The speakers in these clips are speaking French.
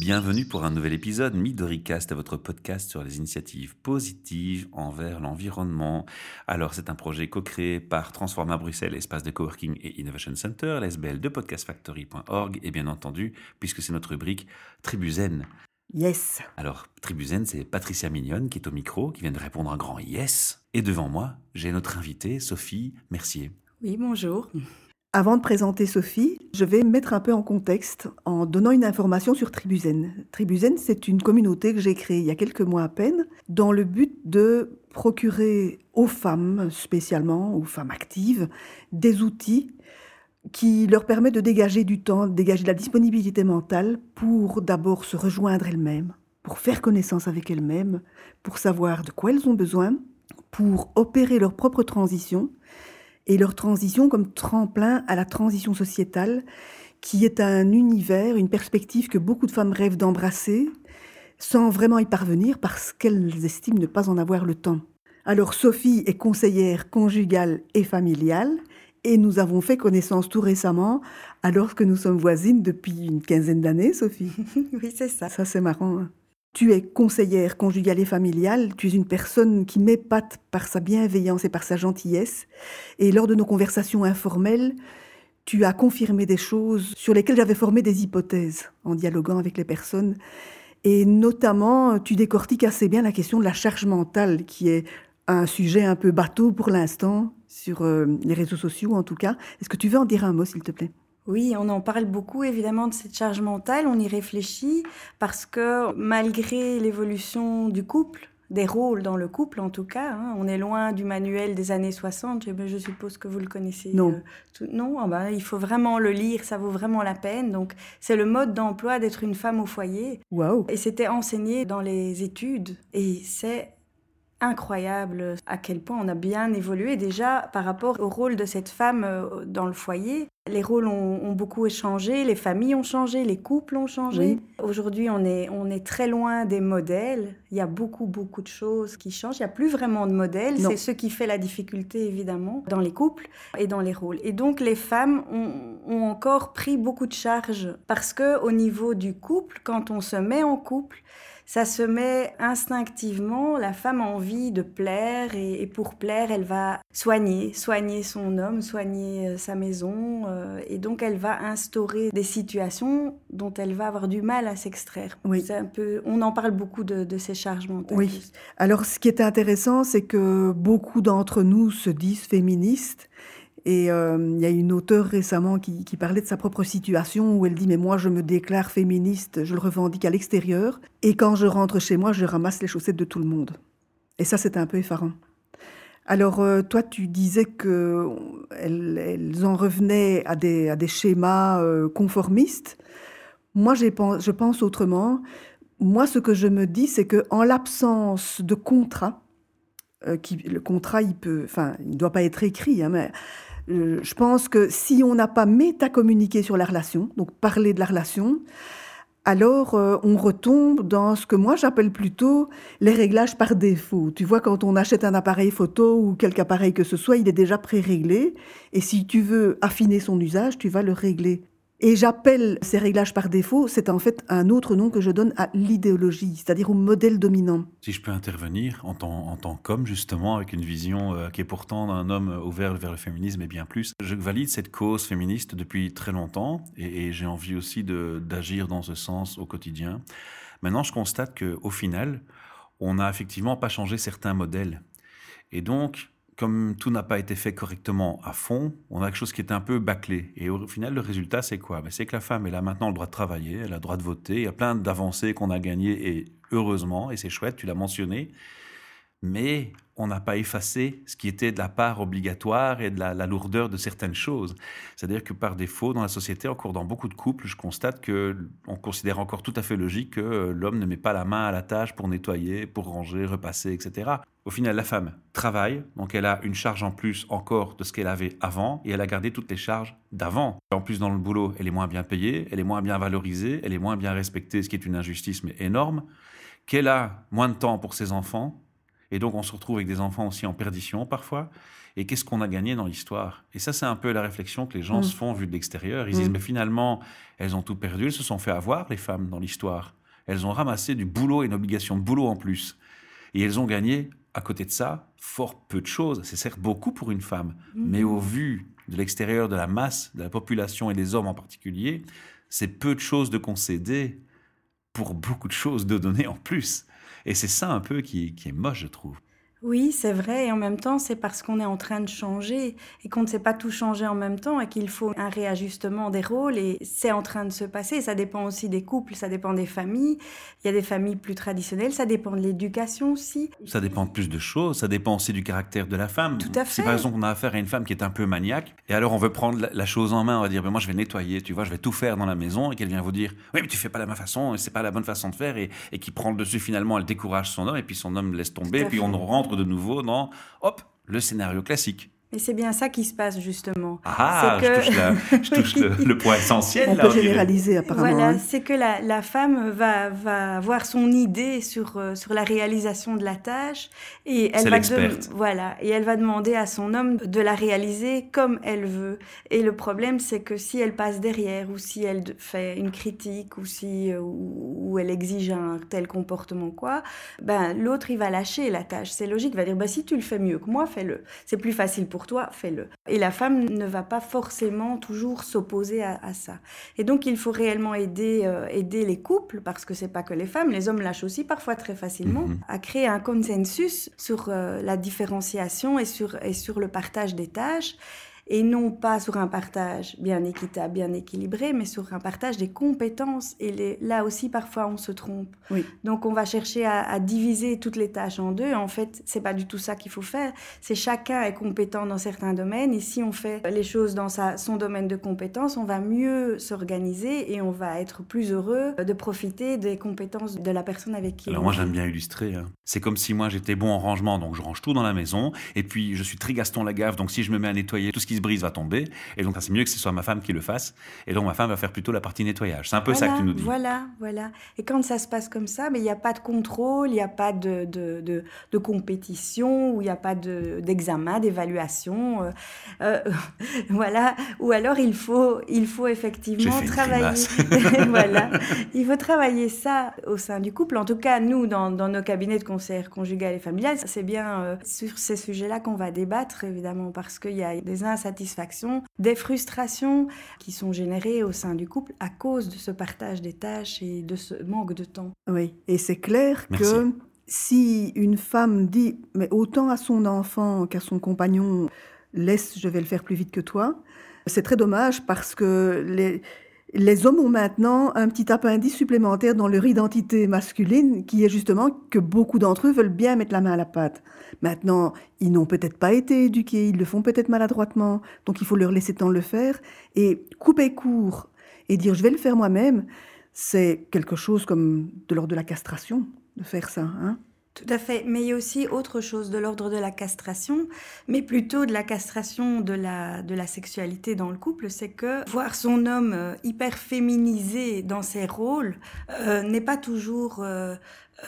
Bienvenue pour un nouvel épisode Midoricast, à votre podcast sur les initiatives positives envers l'environnement. Alors, c'est un projet co-créé par Transforma Bruxelles, espace de coworking et innovation center, l'SBL de podcastfactory.org et bien entendu, puisque c'est notre rubrique Tribuzen. Yes. Alors, Tribuzen, c'est Patricia Mignonne qui est au micro, qui vient de répondre un grand yes. Et devant moi, j'ai notre invitée, Sophie Mercier. Oui, bonjour. Avant de présenter Sophie, je vais mettre un peu en contexte en donnant une information sur Tribuzen. Tribuzen, c'est une communauté que j'ai créée il y a quelques mois à peine, dans le but de procurer aux femmes, spécialement aux femmes actives, des outils qui leur permettent de dégager du temps, de dégager de la disponibilité mentale pour d'abord se rejoindre elles-mêmes, pour faire connaissance avec elles-mêmes, pour savoir de quoi elles ont besoin, pour opérer leur propre transition et leur transition comme tremplin à la transition sociétale, qui est un univers, une perspective que beaucoup de femmes rêvent d'embrasser, sans vraiment y parvenir parce qu'elles estiment ne pas en avoir le temps. Alors Sophie est conseillère conjugale et familiale, et nous avons fait connaissance tout récemment, alors que nous sommes voisines depuis une quinzaine d'années, Sophie. oui, c'est ça. Ça, c'est marrant. Hein. Tu es conseillère conjugale et familiale, tu es une personne qui m'épate par sa bienveillance et par sa gentillesse. Et lors de nos conversations informelles, tu as confirmé des choses sur lesquelles j'avais formé des hypothèses en dialoguant avec les personnes. Et notamment, tu décortiques assez bien la question de la charge mentale, qui est un sujet un peu bateau pour l'instant, sur euh, les réseaux sociaux en tout cas. Est-ce que tu veux en dire un mot, s'il te plaît? Oui, on en parle beaucoup évidemment de cette charge mentale, on y réfléchit parce que malgré l'évolution du couple, des rôles dans le couple en tout cas, hein, on est loin du manuel des années 60, je, suppose que vous le connaissez. Non. Euh, non, ah ben, il faut vraiment le lire, ça vaut vraiment la peine. Donc c'est le mode d'emploi d'être une femme au foyer. Wow. Et c'était enseigné dans les études et c'est incroyable à quel point on a bien évolué déjà par rapport au rôle de cette femme euh, dans le foyer. Les rôles ont, beaucoup changé, les familles ont changé, les couples ont changé. Aujourd'hui, on est, on est très loin des modèles. Il y a beaucoup, beaucoup de choses qui changent. Il n'y a plus vraiment de modèles. C'est ce qui fait la difficulté, évidemment, dans les couples et dans les rôles. Et donc, les femmes ont, ont encore pris beaucoup de charges parce que au niveau du couple, quand on se met en couple, ça se met instinctivement. La femme a envie de plaire et, pour plaire, elle va soigner, soigner son homme, soigner euh, sa maison. Euh, et donc, elle va instaurer des situations dont elle va avoir du mal à s'extraire. Oui. un peu, on en parle beaucoup de, de ces charges mentales. Oui. Alors, ce qui est intéressant, c'est que beaucoup d'entre nous se disent féministes et euh, il y a une auteure récemment qui, parlait de sa propre situation où elle dit mais moi je me déclare féministe, je le revendique à l'extérieur et quand je rentre chez moi je ramasse les chaussettes de tout le monde. Et ça c'est un peu effarant. Alors euh, toi tu disais que elles, en revenaient à des, schémas euh, conformistes. Moi je pense autrement. Moi ce que je me dis c'est que en l'absence de contrat, qui, le contrat, il peut, enfin, il ne doit pas être écrit, hein, mais euh, je pense que si on n'a pas métacommuniqué sur la relation, donc parler de la relation, alors euh, on retombe dans ce que moi j'appelle plutôt les réglages par défaut. Tu vois, quand on achète un appareil photo ou quelque appareil que ce soit, il est déjà pré-réglé. Et si tu veux affiner son usage, tu vas le régler. Et j'appelle ces réglages par défaut, c'est en fait un autre nom que je donne à l'idéologie, c'est-à-dire au modèle dominant. Si je peux intervenir en tant, qu'homme, justement, avec une vision euh, qui est pourtant d'un homme ouvert vers le féminisme et bien plus, je valide cette cause féministe depuis très longtemps et, et j'ai envie aussi d'agir dans ce sens au quotidien. Maintenant, je constate qu'au final, on n'a effectivement pas changé certains modèles. Et donc, comme tout n'a pas été fait correctement à fond, on a quelque chose qui est un peu bâclé. Et au final, le résultat, c'est quoi? Ben, C'est que la femme, elle a maintenant le droit de travailler, elle a le droit de voter, il y a plein d'avancées qu'on a gagnées, et heureusement, et c'est chouette, tu l'as mentionné, mais on n'a pas effacé ce qui était de la part obligatoire et de la, lourdeur de certaines choses. C'est-à-dire que par défaut, dans la société, encore dans beaucoup de couples, je constate que on considère encore tout à fait logique que euh, l'homme ne met pas la main à la tâche pour nettoyer, pour ranger, repasser, etc. Au final, la femme travaille, donc elle a une charge en plus encore de ce qu'elle avait avant, et elle a gardé toutes les charges d'avant. En plus, dans le boulot, elle est moins bien payée, elle est moins bien valorisée, elle est moins bien respectée, ce qui est une injustice mais énorme, qu'elle a moins de temps pour ses enfants, Et donc, on se retrouve avec des enfants aussi en perdition parfois. Et qu'est-ce qu'on a gagné dans l'histoire? Et ça, c'est un peu la réflexion que les gens Mm. se font vu de l'extérieur. Ils Mm. disent, mais finalement, elles ont tout perdu. Elles se sont fait avoir, les femmes, dans l'histoire. Elles ont ramassé du boulot et une obligation de boulot en plus. Et elles ont gagné, à côté de ça, fort peu de choses. C'est certes beaucoup pour une femme, mais au vu de l'extérieur de la masse, de la population et des hommes en particulier, c'est peu de choses de concéder pour beaucoup de choses de donner en plus. Et c'est ça un peu qui, qui est moche, je trouve. Oui, c'est vrai, et en même temps, c'est parce qu'on est en train de changer et qu'on ne sait pas tout changer en même temps et qu'il faut un réajustement des rôles et c'est en train de se passer. Ça dépend aussi des couples, ça dépend des familles. Il y a des familles plus traditionnelles, ça dépend de l'éducation aussi. Ça dépend de plus de choses, ça dépend aussi du caractère de la femme. Tout à Si fait. par exemple on a affaire à une femme qui est un peu maniaque, et alors on veut prendre la, chose en main, on va dire, ben moi je vais nettoyer, tu vois, je vais tout faire dans la maison, et qu'elle vient vous dire, oui mais tu fais pas la même façon, et c'est pas la bonne façon de faire, et, et qui prend le dessus finalement, elle décourage son homme, et puis son homme laisse tomber, et puis fait. on rentre de nouveau dans, hop, le scénario classique. Et c'est bien ça qui se passe justement. Ah, C'est que- je touche, la- je touche le, le point essentiel. On là, peut généraliser apparemment. Voilà, hein. c'est que la, la femme va, va avoir son idée sur, euh, sur la réalisation de la tâche et elle C'est va voilà et elle va demander à son homme de la réaliser comme elle veut. Et le problème c'est que si elle passe derrière ou si elle fait une critique ou si euh, ou, ou elle exige un tel comportement quoi, ben l'autre il va lâcher la tâche. C'est logique, il va dire bah si tu le fais mieux que moi, fais-le. C'est plus facile pour toi, fais-le. Et la femme ne va pas forcément toujours s'opposer à, à ça. Et donc, il faut réellement aider, euh, aider les couples, parce que c'est pas que les femmes, les hommes lâchent aussi parfois très facilement, Mhm. à créer un consensus sur euh, la différenciation et sur, et sur le partage des tâches. Et non pas sur un partage bien équitable, bien équilibré, mais sur un partage des compétences. Et les, là aussi, parfois, on se trompe. Oui. Donc, on va chercher à, à diviser toutes les tâches en deux. En fait, c'est pas du tout ça qu'il faut faire. C'est chacun est compétent dans certains domaines. Et si on fait les choses dans sa, son domaine de compétences, on va mieux s'organiser et on va être plus heureux de profiter des compétences de la personne avec qui Alors on moi j'aime bien illustrer. hein. C'est comme si moi j'étais bon en rangement, donc je range tout dans la maison. Et puis je suis très Gaston Lagaffe, donc si je me mets à nettoyer, tout ce qui se brise va tomber. Et donc c'est mieux que ce soit ma femme qui le fasse. Et donc ma femme va faire plutôt la partie nettoyage. C'est un peu ça que tu nous dis. Voilà, voilà. Et quand ça se passe comme ça, mais il n'y a pas de contrôle, il n'y a pas de, de, de, de compétition, ou il n'y a pas de- d'examen, d'évaluation. euh, euh, voilà. Ou alors il faut, il faut effectivement travailler. voilà. Il faut travailler ça au sein du couple. En tout cas, nous, dans, dans nos cabinets de conseil conjugal et familial, c'est bien euh, sur ces sujets-là qu'on va débattre, évidemment, parce qu'il y a des des frustrations qui sont générées au sein du couple à cause de ce partage des tâches et de ce manque de temps. Oui, et c'est clair Merci. que si une femme dit, mais autant à son enfant qu'à son compagnon, laisse, je vais le faire plus vite que toi, c'est très dommage parce que les, les hommes ont maintenant un petit appendice supplémentaire dans leur identité masculine qui est justement que beaucoup d'entre eux veulent bien mettre la main à la pâte. Maintenant, ils n'ont peut-être pas été éduqués, ils le font peut-être maladroitement, donc il faut leur laisser le temps de le faire et couper court et dire je vais le faire moi-même, c'est quelque chose comme de l'ordre de la castration de faire ça. Hein Tout à fait, mais il y a aussi autre chose de l'ordre de la castration, mais plutôt de la castration de la, de la sexualité dans le couple, c'est que voir son homme euh, hyper féminisé dans ses rôles euh, n'est pas toujours euh,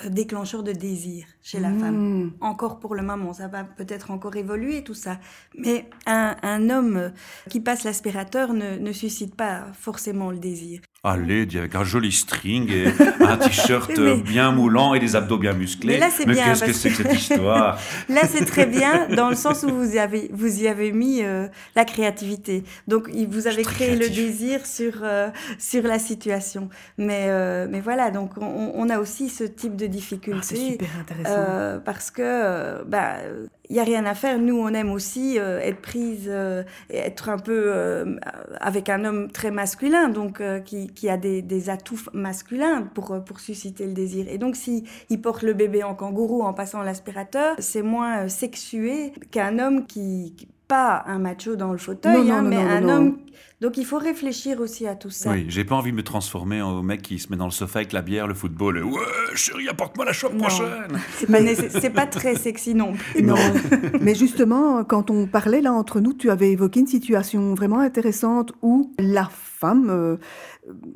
déclencheur de désir chez la femme. Mmh. Encore pour le moment, ça va peut-être encore évoluer tout ça, mais un, un homme qui passe l'aspirateur ne, ne suscite pas forcément le désir. Allez, avec un joli string et un t-shirt Mais- bien moulant et des abdos bien musclés. Mais là, c'est bien, qu'est-ce que c'est que cette histoire? Là, c'est très bien dans le sens où vous y avez, vous y avez mis euh, la créativité. Donc, vous avez créé le désir sur, euh, sur la situation. Mais, euh, mais voilà, donc on, on a aussi ce type de Ah, difficulté. c'est super intéressant. Euh, parce que bah il y a rien à faire. Nous on aime aussi euh, être prise euh, être un peu euh, avec un homme très masculin donc qui, qui a des, des atouts masculins pour pour susciter le désir. Et donc si il porte le bébé en kangourou en passant l'aspirateur c'est moins sexué qu'un homme qui qui- pas un macho dans le fauteuil, Non, non, hein, non, mais un homme Donc il faut réfléchir aussi à tout ça. Oui, j'ai pas envie de me transformer en mec qui se met dans le sofa avec la bière, le football. Et, ouais, chérie, apporte-moi la chope prochaine. C'est pas, pas, très sexy non plus. Non. Mais justement, quand on parlait là entre nous, tu avais évoqué une situation vraiment intéressante où la femme euh,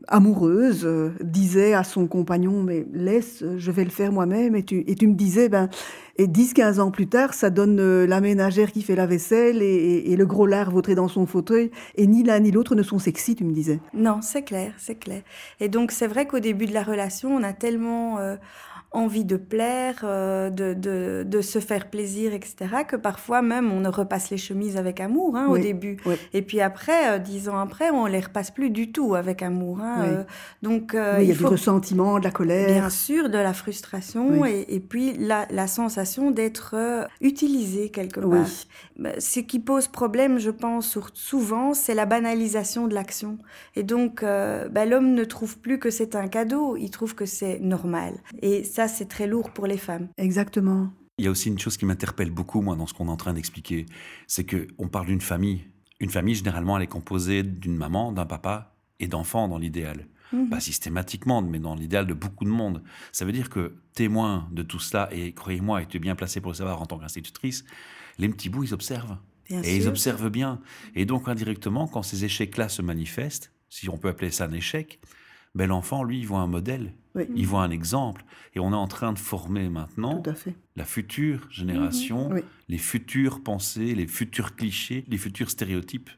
amoureuse euh, disait à son compagnon mais laisse je vais le faire moi-même et tu, et tu me disais ben et 10-15 ans plus tard ça donne euh, la ménagère qui fait la vaisselle et, le gros lard vautré dans son fauteuil et ni l'un ni l'autre ne sont sexy tu me disais. Non c'est clair c'est clair. Et donc c'est vrai qu'au début de la relation on a tellement envie de plaire, euh, de, de, de, se faire plaisir, etc., que parfois même on ne repasse les chemises avec amour hein, au début. Et puis après, euh, dix ans après, on les repasse plus du tout avec amour. Hein, euh, donc il y a du ressentiment, de la colère. Bien sûr, de la frustration et, et, puis la, la sensation d'être utilisé quelque part. Bah, ce qui pose problème, je pense, souvent, c'est la banalisation de l'action. Et donc, bah, l'homme ne trouve plus que c'est un cadeau, il trouve que c'est normal. Et ça, c'est très lourd pour les femmes. Exactement. Il y a aussi une chose qui m'interpelle beaucoup, moi, dans ce qu'on est en train d'expliquer, c'est qu'on parle d'une famille. Une famille, généralement, elle est composée d'une maman, d'un papa et d'enfants dans l'idéal. Mhm. Pas systématiquement, mais dans l'idéal de beaucoup de monde. Ça veut dire que témoin de tout cela, et croyez-moi, et tu es bien placé pour le savoir en tant qu'institutrice, les petits bouts, ils observent. et ils observent bien. Et donc, indirectement, quand ces échecs-là se manifestent, si on peut appeler ça un échec, ben, l'enfant, lui, il voit un modèle, il voit un exemple. Et on est en train de former maintenant la future génération, les futures pensées, les futurs clichés, les futurs stéréotypes.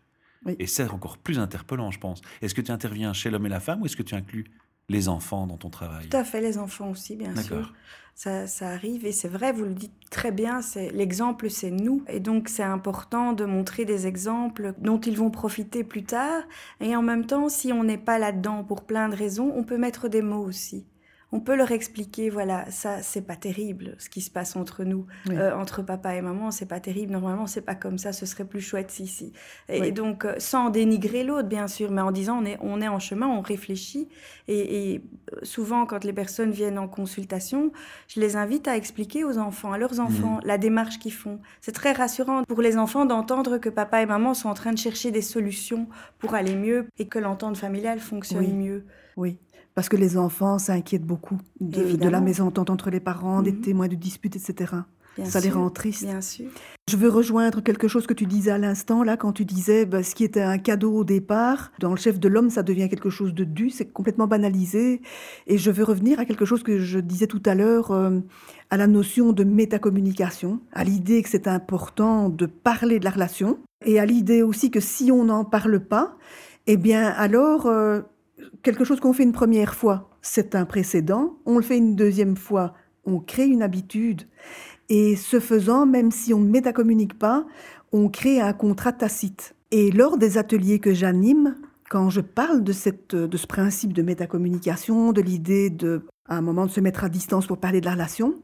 Et c'est encore plus interpellant, je pense. Est-ce que tu interviens chez l'homme et la femme ou est-ce que tu inclus les enfants dans ton travail Tout à fait, les enfants aussi, bien sûr. Ça, ça, arrive et c'est vrai, vous le dites très bien, c'est l'exemple, c'est nous. Et donc c'est important de montrer des exemples dont ils vont profiter plus tard. Et en même temps, si on n'est pas là-dedans pour plein de raisons, on peut mettre des mots aussi on peut leur expliquer, voilà, ça, c'est pas terrible ce qui se passe entre nous, euh, entre papa et maman, c'est pas terrible. Normalement, c'est pas comme ça, ce serait plus chouette si, si. Et, donc, euh, sans dénigrer l'autre, bien sûr, mais en disant, on est, on est en chemin, on réfléchit. Et, euh, souvent, quand les personnes viennent en consultation, je les invite à expliquer aux enfants, à leurs enfants, mhm. la démarche qu'ils font. C'est très rassurant pour les enfants d'entendre que papa et maman sont en train de chercher des solutions pour aller mieux et que l'entente familiale fonctionne mieux. Oui. Parce que les enfants s'inquiètent beaucoup de, la mésentente entre les parents, des mhm. témoins de disputes, etc. ça les rend tristes. Bien sûr. Je veux rejoindre quelque chose que tu disais à l'instant, là, quand tu disais bah, ce qui était un cadeau au départ, dans le chef de l'homme, ça devient quelque chose de dû, c'est complètement banalisé. Et je veux revenir à quelque chose que je disais tout à l'heure, euh, à la notion de métacommunication, à l'idée que c'est important de parler de la relation, et à l'idée aussi que si on n'en parle pas, eh bien alors, euh, quelque chose qu'on fait une première fois, c'est un précédent. On le fait une deuxième fois, on crée une habitude. Et ce faisant, même si on ne métacommunique pas, on crée un contrat tacite. Et lors des ateliers que j'anime, quand je parle de, cette, de ce principe de métacommunication, de l'idée de à un moment de se mettre à distance pour parler de la relation,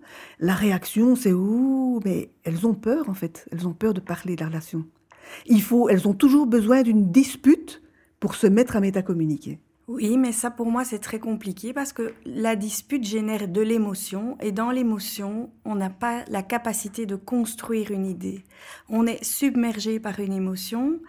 la réaction c'est ouh, mais elles ont peur en fait, elles ont peur de parler de la relation. Il faut, elles ont toujours besoin d'une dispute pour se mettre à métacommuniquer. Oui, mais ça pour moi c'est très compliqué parce que la dispute génère de l'émotion et dans l'émotion, on n'a pas la capacité de construire une idée. On est submergé par une émotion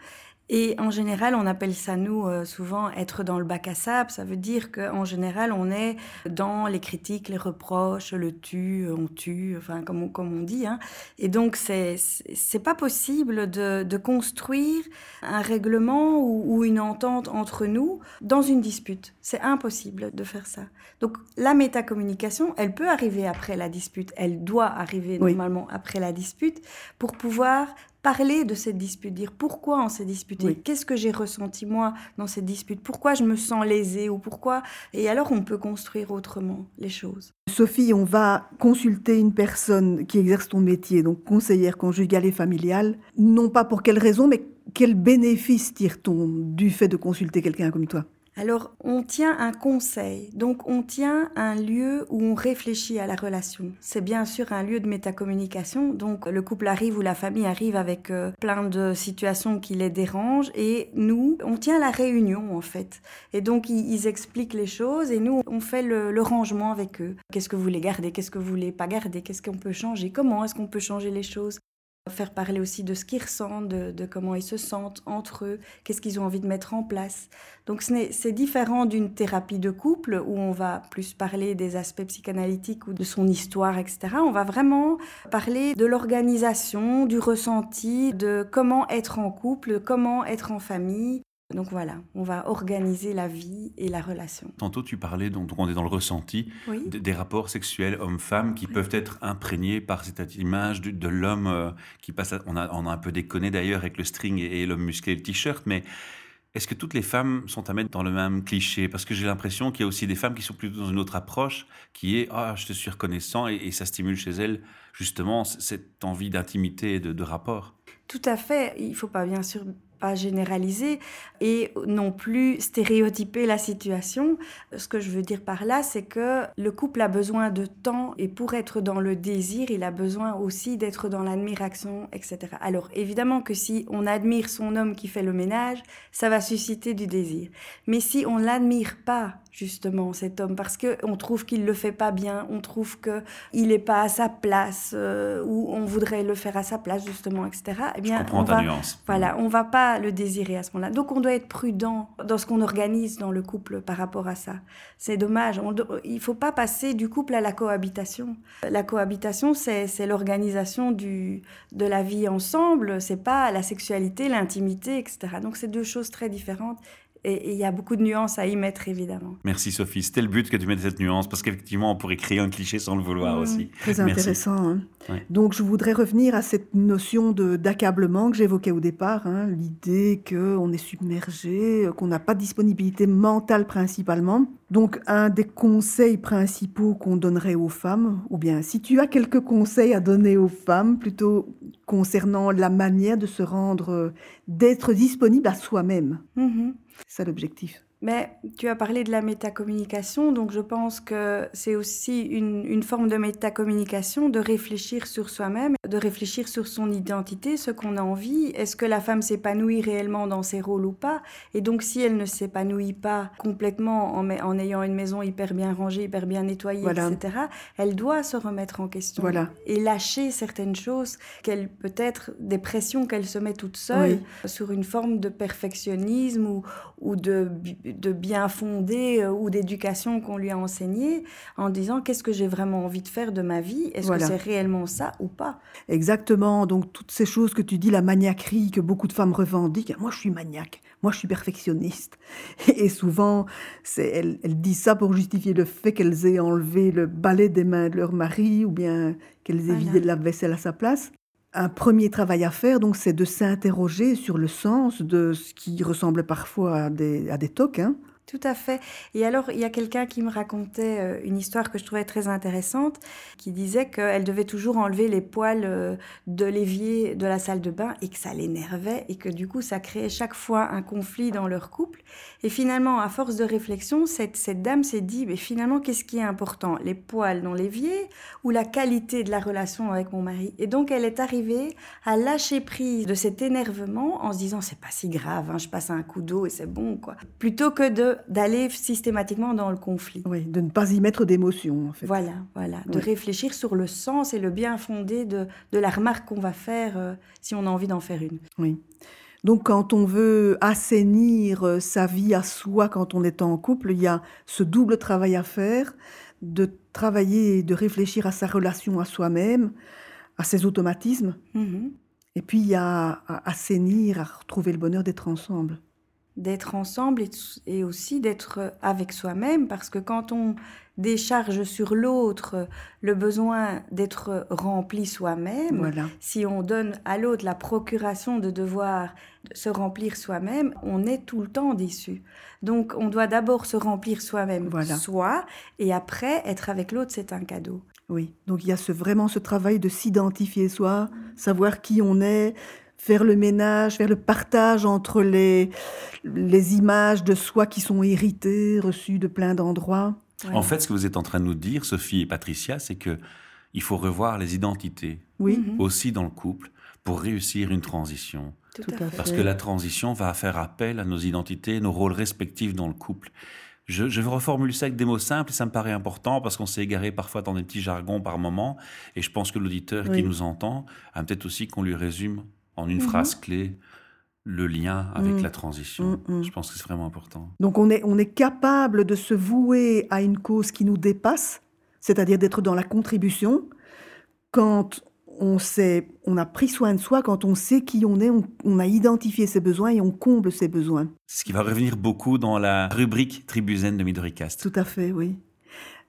et en général, on appelle ça, nous, euh, souvent, être dans le bac à sable. Ça veut dire qu'en général, on est dans les critiques, les reproches, le tu, on tue, enfin, comme on, comme on dit. Hein. Et donc, c'est c'est pas possible de, de, construire un règlement ou, ou, une entente entre nous dans une dispute. C'est impossible de faire ça. Donc, la métacommunication, elle peut arriver après la dispute. Elle doit arriver normalement après la dispute pour pouvoir parler de cette dispute, dire pourquoi on s'est disputé, qu'est-ce que j'ai ressenti moi dans cette dispute, pourquoi je me sens lésée ou pourquoi. Et alors on peut construire autrement les choses. Sophie, on va consulter une personne qui exerce ton métier, donc conseillère conjugale et familiale, non pas pour quelle raison, mais quel bénéfice tire-t-on du fait de consulter quelqu'un comme toi? Alors, on tient un conseil, donc on tient un lieu où on réfléchit à la relation. C'est bien sûr un lieu de métacommunication, donc le couple arrive ou la famille arrive avec euh, plein de situations qui les dérangent. Et nous, on tient la réunion en fait. Et donc, ils, expliquent les choses et nous, on fait le, le rangement avec eux. Qu'est-ce que vous voulez garder? Qu'est-ce que vous voulez pas garder? Qu'est-ce qu'on peut changer? Comment est-ce qu'on peut changer les choses? Faire parler aussi de ce qu'ils ressentent, de, comment ils se sentent entre eux, qu'est-ce qu'ils ont envie de mettre en place. Donc c'est différent d'une thérapie de couple où on va plus parler des aspects psychanalytiques ou de son histoire, etc. On va vraiment parler de l'organisation, du ressenti, de comment être en couple, comment être en famille, donc voilà, on va organiser la vie et la relation. Tantôt, tu parlais, donc on est dans le ressenti, des rapports sexuels hommes-femmes qui peuvent être imprégnés par cette image de, l'homme euh, qui passe. on, a, on a un peu déconné d'ailleurs avec le string et, l'homme musclé et le t-shirt, mais est-ce que toutes les femmes sont à mettre dans le même cliché? Parce que j'ai l'impression qu'il y a aussi des femmes qui sont plutôt dans une autre approche, qui est ah je te suis reconnaissant et, ça stimule chez elles justement cette envie d'intimité et de, de rapport. Tout à fait. Il faut pas bien sûr pas généraliser et non plus stéréotyper la situation. Ce que je veux dire par là, c'est que le couple a besoin de temps et pour être dans le désir, il a besoin aussi d'être dans l'admiration, etc. Alors évidemment que si on admire son homme qui fait le ménage, ça va susciter du désir. Mais si on l'admire pas justement cet homme parce que on trouve qu'il le fait pas bien, on trouve que il n'est pas à sa place euh, ou on voudrait le faire à sa place justement, etc. Eh bien, on va, Voilà, on va pas le désirer à ce moment-là. Donc on doit être prudent dans ce qu'on organise dans le couple par rapport à ça. C'est dommage. Il faut pas passer du couple à la cohabitation. La cohabitation, c'est l'organisation de la vie ensemble. C'est pas la sexualité, l'intimité, etc. Donc c'est deux choses très différentes. Et il y a beaucoup de nuances à y mettre, évidemment. Merci Sophie. C'était le but que tu mettes cette nuance, parce qu'effectivement, on pourrait créer un cliché sans le vouloir mmh, aussi. Très intéressant. Hein. Donc, je voudrais revenir à cette notion d'accablement que j'évoquais au départ. Hein. L'idée qu'on est submergé, qu'on n'a pas de disponibilité mentale principalement. Donc, un des conseils principaux qu'on donnerait aux femmes, ou bien si tu as quelques conseils à donner aux femmes, plutôt concernant la manière de se rendre, d'être disponible à soi-même. Mmh c'est ça l'objectif. Mais tu as parlé de la métacommunication, donc je pense que c'est aussi une, une, forme de métacommunication, de réfléchir sur soi-même, de réfléchir sur son identité, ce qu'on a envie. Est-ce que la femme s'épanouit réellement dans ses rôles ou pas? Et donc si elle ne s'épanouit pas complètement en, en, ayant une maison hyper bien rangée, hyper bien nettoyée, etc., elle doit se remettre en question voilà. et lâcher certaines choses, qu'elle peut-être des pressions qu'elle se met toute seule sur une forme de perfectionnisme ou, ou de de bien fondé euh, ou d'éducation qu'on lui a enseigné en disant qu'est-ce que j'ai vraiment envie de faire de ma vie? Est-ce que c'est réellement ça ou pas? Exactement. Donc toutes ces choses que tu dis, la maniaquerie que beaucoup de femmes revendiquent. Moi, je suis maniaque. Moi, je suis perfectionniste. Et souvent, elles, elles disent ça pour justifier le fait qu'elles aient enlevé le balai des mains de leur mari ou bien qu'elles aient vidé de la vaisselle à sa place un premier travail à faire, donc, c'est de s'interroger sur le sens de ce qui ressemble parfois à des, à tocs. Hein. Tout à fait. Et alors, il y a quelqu'un qui me racontait euh, une histoire que je trouvais très intéressante, qui disait qu'elle devait toujours enlever les poils euh, de l'évier de la salle de bain et que ça l'énervait et que du coup, ça créait chaque fois un conflit dans leur couple. Et finalement, à force de réflexion, cette, cette dame s'est dit, mais finalement, qu'est-ce qui est important? Les poils dans l'évier ou la qualité de la relation avec mon mari? Et donc, elle est arrivée à lâcher prise de cet énervement en se disant, c'est pas si grave, hein, je passe un coup d'eau et c'est bon, quoi. Plutôt que de d'aller systématiquement dans le conflit. Oui, de ne pas y mettre d'émotion, en fait. Voilà, voilà. De réfléchir sur le sens et le bien fondé de, de la remarque qu'on va faire euh, si on a envie d'en faire une. Oui. Donc quand on veut assainir euh, sa vie à soi quand on est en couple, il y a ce double travail à faire, de travailler et de réfléchir à sa relation à soi-même, à ses automatismes. Mm-hmm. Et puis il y a à assainir, à retrouver le bonheur d'être ensemble d'être ensemble et, aussi d'être avec soi-même, parce que quand on décharge sur l'autre le besoin d'être rempli soi-même, si on donne à l'autre la procuration de devoir se remplir soi-même, on est tout le temps déçu. Donc on doit d'abord se remplir soi-même, soi, et après être avec l'autre, c'est un cadeau. Oui, donc il y a ce, vraiment ce travail de s'identifier soi, savoir qui on est, faire le ménage, faire le partage entre les, les images de soi qui sont héritées, reçues de plein d'endroits. En fait, ce que vous êtes en train de nous dire, Sophie et Patricia, c'est que il faut revoir les identités oui. Mhm. aussi dans le couple pour réussir une transition. Tout à fait. Parce que la transition va faire appel à nos identités, nos rôles respectifs dans le couple. Je, je reformule ça avec des mots simples et ça me paraît important parce qu'on s'est égaré parfois dans des petits jargons par moment. Et je pense que l'auditeur qui nous entend a peut-être aussi qu'on lui résume en une mhm. phrase clé le lien avec mm. la transition. Mm, mm. Je pense que c'est vraiment important. Donc on est, on est capable de se vouer à une cause qui nous dépasse, c'est-à-dire d'être dans la contribution, quand on sait, on a pris soin de soi, quand on sait qui on est, on, a identifié ses besoins et on comble ses besoins. Ce qui va revenir beaucoup dans la rubrique Tribuzen de Midoricast. Tout à fait, oui.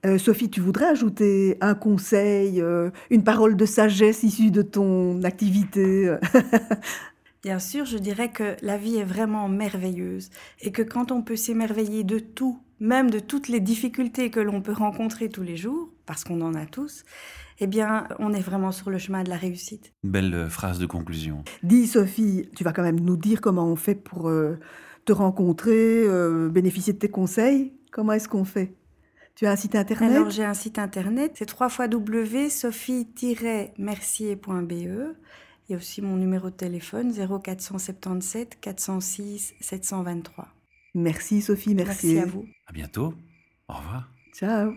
Euh, Sophie, tu voudrais ajouter un conseil, euh, une parole de sagesse issue de ton activité Bien sûr, je dirais que la vie est vraiment merveilleuse et que quand on peut s'émerveiller de tout, même de toutes les difficultés que l'on peut rencontrer tous les jours, parce qu'on en a tous, eh bien, on est vraiment sur le chemin de la réussite. Belle euh, phrase de conclusion. Dis Sophie, tu vas quand même nous dire comment on fait pour euh, te rencontrer, euh, bénéficier de tes conseils. Comment est-ce qu'on fait? Tu as un site internet? Alors j'ai un site internet, c'est www.sophie-mercier.be il y a aussi mon numéro de téléphone 0477 406 723. Merci Sophie, merci. Merci à vous. À bientôt. Au revoir. Ciao.